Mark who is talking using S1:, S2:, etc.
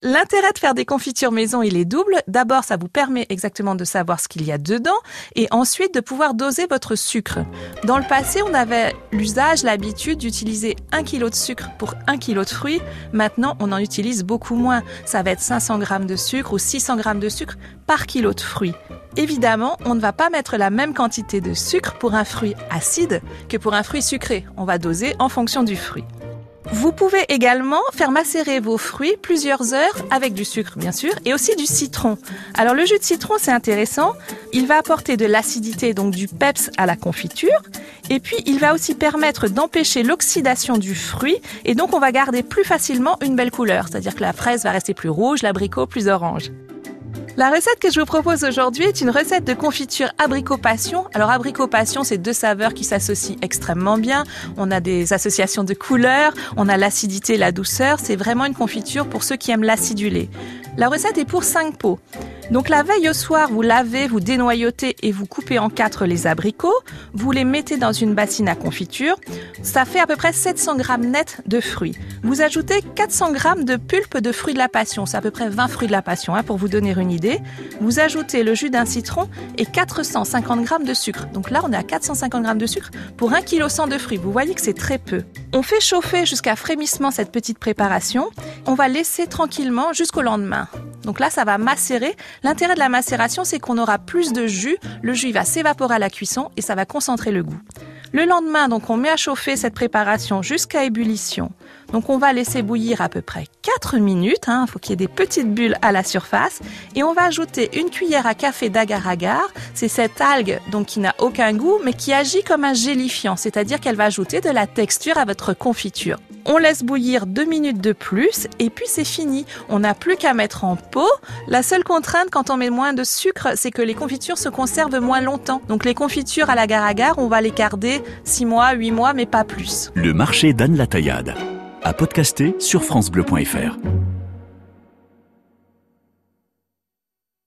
S1: L'intérêt de faire des confitures maison, il est double. D'abord, ça vous permet exactement de savoir ce qu'il y a dedans et ensuite de pouvoir doser votre sucre. Dans le passé, on avait l'usage, l'habitude d'utiliser un kilo de sucre pour un kilo de fruits. Maintenant, on en utilise beaucoup moins. Ça va être 500 grammes de sucre ou 600 grammes de sucre par kilo de fruits. Évidemment, on ne va pas mettre la même quantité de sucre pour un fruit acide que pour un fruit sucré. On va doser en fonction du fruit. Vous pouvez également faire macérer vos fruits plusieurs heures avec du sucre bien sûr et aussi du citron. Alors le jus de citron c'est intéressant, il va apporter de l'acidité donc du peps à la confiture et puis il va aussi permettre d'empêcher l'oxydation du fruit et donc on va garder plus facilement une belle couleur, c'est-à-dire que la fraise va rester plus rouge, l'abricot plus orange. La recette que je vous propose aujourd'hui est une recette de confiture abricot passion. Alors abricot passion, c'est deux saveurs qui s'associent extrêmement bien. On a des associations de couleurs, on a l'acidité, la douceur. C'est vraiment une confiture pour ceux qui aiment l'acidulé. La recette est pour 5 pots. Donc la veille au soir, vous lavez, vous dénoyautez et vous coupez en quatre les abricots. Vous les mettez dans une bassine à confiture. Ça fait à peu près 700 grammes net de fruits. Vous ajoutez 400 grammes de pulpe de fruits de la passion. C'est à peu près 20 fruits de la passion, hein, pour vous donner une idée. Vous ajoutez le jus d'un citron et 450 grammes de sucre. Donc là, on est à 450 grammes de sucre pour 1 kg 100 de fruits. Vous voyez que c'est très peu. On fait chauffer jusqu'à frémissement cette petite préparation. On va laisser tranquillement jusqu'au lendemain. Donc là, ça va macérer. L'intérêt de la macération, c'est qu'on aura plus de jus. Le jus va s'évaporer à la cuisson et ça va concentrer le goût. Le lendemain, donc, on met à chauffer cette préparation jusqu'à ébullition. Donc, on va laisser bouillir à peu près 4 minutes. Il hein. faut qu'il y ait des petites bulles à la surface. Et on va ajouter une cuillère à café d'agar-agar. C'est cette algue, donc, qui n'a aucun goût, mais qui agit comme un gélifiant. C'est-à-dire qu'elle va ajouter de la texture à votre confiture. On laisse bouillir deux minutes de plus et puis c'est fini. On n'a plus qu'à mettre en pot. La seule contrainte quand on met moins de sucre, c'est que les confitures se conservent moins longtemps. Donc les confitures à la gare on va les garder 6 mois, 8 mois, mais pas plus.
S2: Le marché d'Anne Taillade. À podcaster sur francebleu.fr.